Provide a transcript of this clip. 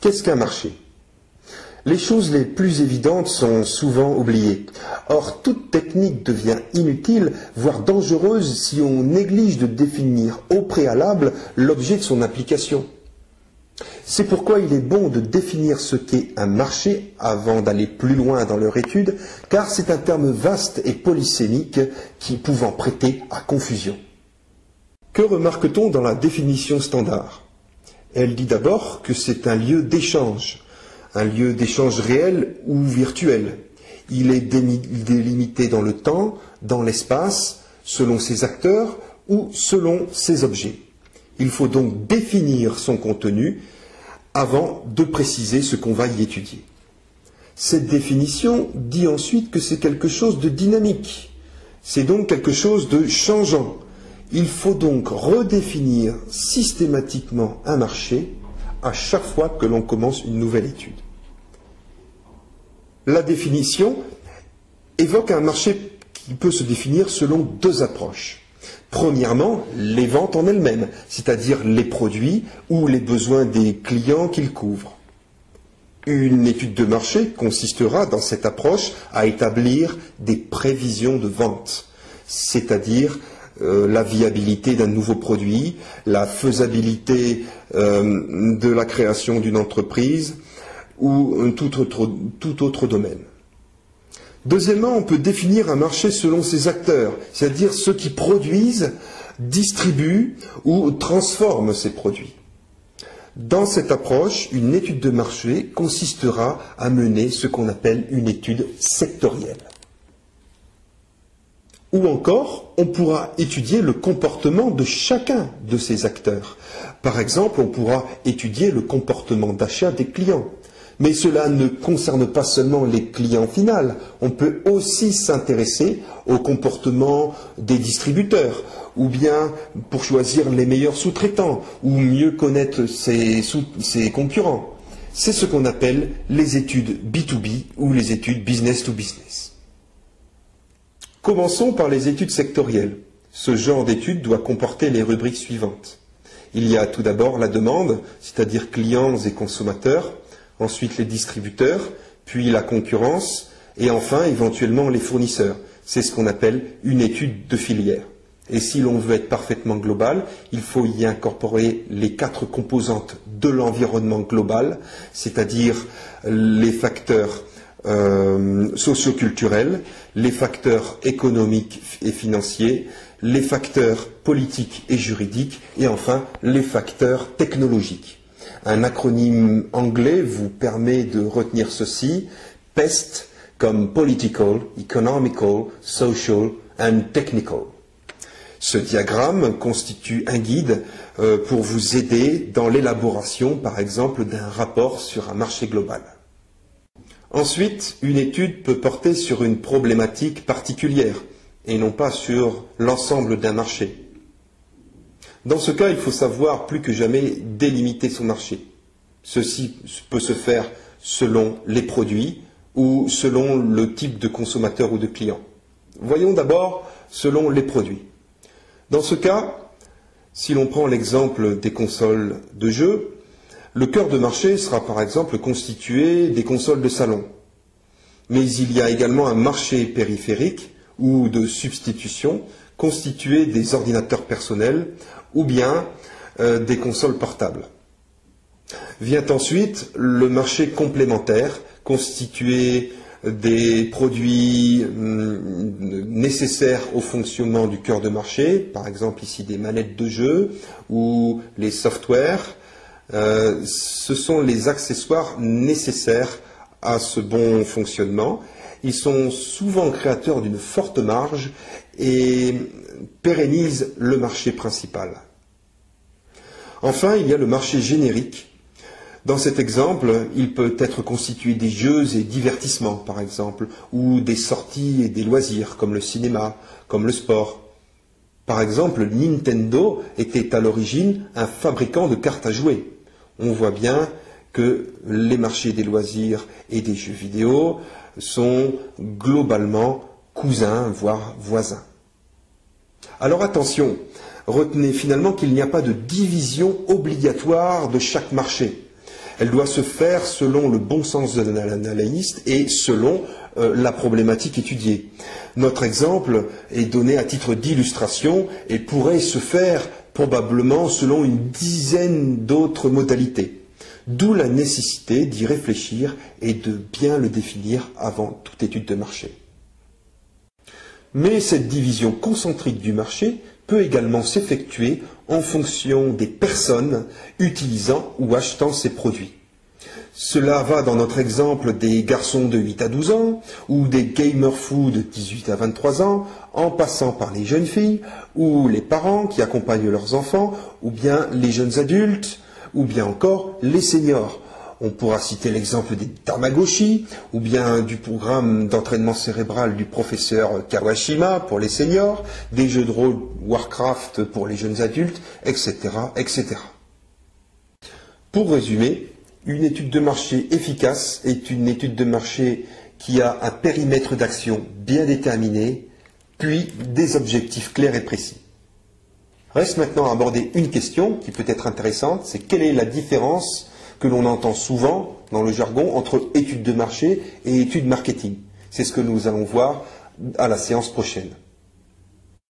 Qu'est-ce qu'un marché? Les choses les plus évidentes sont souvent oubliées. Or, toute technique devient inutile, voire dangereuse, si on néglige de définir au préalable l'objet de son application. C'est pourquoi il est bon de définir ce qu'est un marché avant d'aller plus loin dans leur étude, car c'est un terme vaste et polysémique qui pouvant prêter à confusion. Que remarque-t-on dans la définition standard? Elle dit d'abord que c'est un lieu d'échange, un lieu d'échange réel ou virtuel. Il est délimité dans le temps, dans l'espace, selon ses acteurs ou selon ses objets. Il faut donc définir son contenu avant de préciser ce qu'on va y étudier. Cette définition dit ensuite que c'est quelque chose de dynamique, c'est donc quelque chose de changeant. Il faut donc redéfinir systématiquement un marché à chaque fois que l'on commence une nouvelle étude. La définition évoque un marché qui peut se définir selon deux approches. Premièrement, les ventes en elles-mêmes, c'est-à-dire les produits ou les besoins des clients qu'ils couvrent. Une étude de marché consistera dans cette approche à établir des prévisions de vente, c'est-à-dire euh, la viabilité d'un nouveau produit, la faisabilité euh, de la création d'une entreprise ou tout autre domaine. Deuxièmement, on peut définir un marché selon ses acteurs, c'est-à-dire ceux qui produisent, distribuent ou transforment ces produits. Dans cette approche, une étude de marché consistera à mener ce qu'on appelle une étude sectorielle. Ou encore, on pourra étudier le comportement de chacun de ces acteurs. Par exemple, on pourra étudier le comportement d'achat des clients, mais cela ne concerne pas seulement les clients finaux. On peut aussi s'intéresser au comportement des distributeurs, ou bien pour choisir les meilleurs sous-traitants, ou mieux connaître ses, concurrents. C'est ce qu'on appelle les études B2B ou les études business to business. Commençons par les études sectorielles. Ce genre d'études doit comporter les rubriques suivantes. Il y a tout d'abord la demande, c'est-à-dire clients et consommateurs, ensuite les distributeurs, puis la concurrence, et enfin éventuellement les fournisseurs. C'est ce qu'on appelle une étude de filière. Et si l'on veut être parfaitement global, il faut y incorporer les quatre composantes de l'environnement global, c'est-à-dire les facteurs socioculturels, les facteurs économiques et financiers, les facteurs politiques et juridiques, et enfin les facteurs technologiques. Un acronyme anglais vous permet de retenir ceci, PEST comme Political, Economical, Social and Technical. Ce diagramme constitue un guide euh, pour vous aider dans l'élaboration, par exemple, d'un rapport sur un marché global. Ensuite, une étude peut porter sur une problématique particulière et non pas sur l'ensemble d'un marché. Dans ce cas, il faut savoir plus que jamais délimiter son marché. Ceci peut se faire selon les produits ou selon le type de consommateur ou de client. Voyons d'abord selon les produits. Dans ce cas, si l'on prend l'exemple des consoles de jeux, le cœur de marché sera par exemple constitué des consoles de salon. Mais il y a également un marché périphérique ou de substitution constitué des ordinateurs personnels ou bien euh, des consoles portables. Vient ensuite le marché complémentaire, constitué des produits hum, nécessaires au fonctionnement du cœur de marché, par exemple ici des manettes de jeu ou les softwares. Euh, ce sont les accessoires nécessaires à ce bon fonctionnement. Ils sont souvent créateurs d'une forte marge et pérennise le marché principal. Enfin, il y a le marché générique. Dans cet exemple, il peut être constitué des jeux et divertissements, par exemple, ou des sorties et des loisirs, comme le cinéma, comme le sport. Par exemple, Nintendo était à l'origine un fabricant de cartes à jouer. On voit bien que les marchés des loisirs et des jeux vidéo sont globalement cousins, voire voisins. Alors attention, retenez finalement qu'il n'y a pas de division obligatoire de chaque marché. Elle doit se faire selon le bon sens de l'analyste et selon euh, la problématique étudiée. Notre exemple est donné à titre d'illustration et pourrait se faire probablement selon une dizaine d'autres modalités. D'où la nécessité d'y réfléchir et de bien le définir avant toute étude de marché. Mais cette division concentrique du marché peut également s'effectuer en fonction des personnes utilisant ou achetant ces produits. Cela va dans notre exemple des garçons de 8 à 12 ans, ou des gamer fous de 18 à 23 ans, en passant par les jeunes filles, ou les parents qui accompagnent leurs enfants, ou bien les jeunes adultes, ou bien encore les seniors. On pourra citer l'exemple des Tamagotchi, ou bien du programme d'entraînement cérébral du professeur Kawashima pour les seniors, des jeux de rôle Warcraft pour les jeunes adultes, etc., etc. Pour résumer, une étude de marché efficace est une étude de marché qui a un périmètre d'action bien déterminé, puis des objectifs clairs et précis. Reste maintenant à aborder une question qui peut être intéressante, c'est quelle est la différence que l'on entend souvent dans le jargon entre études de marché et études marketing. C'est ce que nous allons voir à la séance prochaine.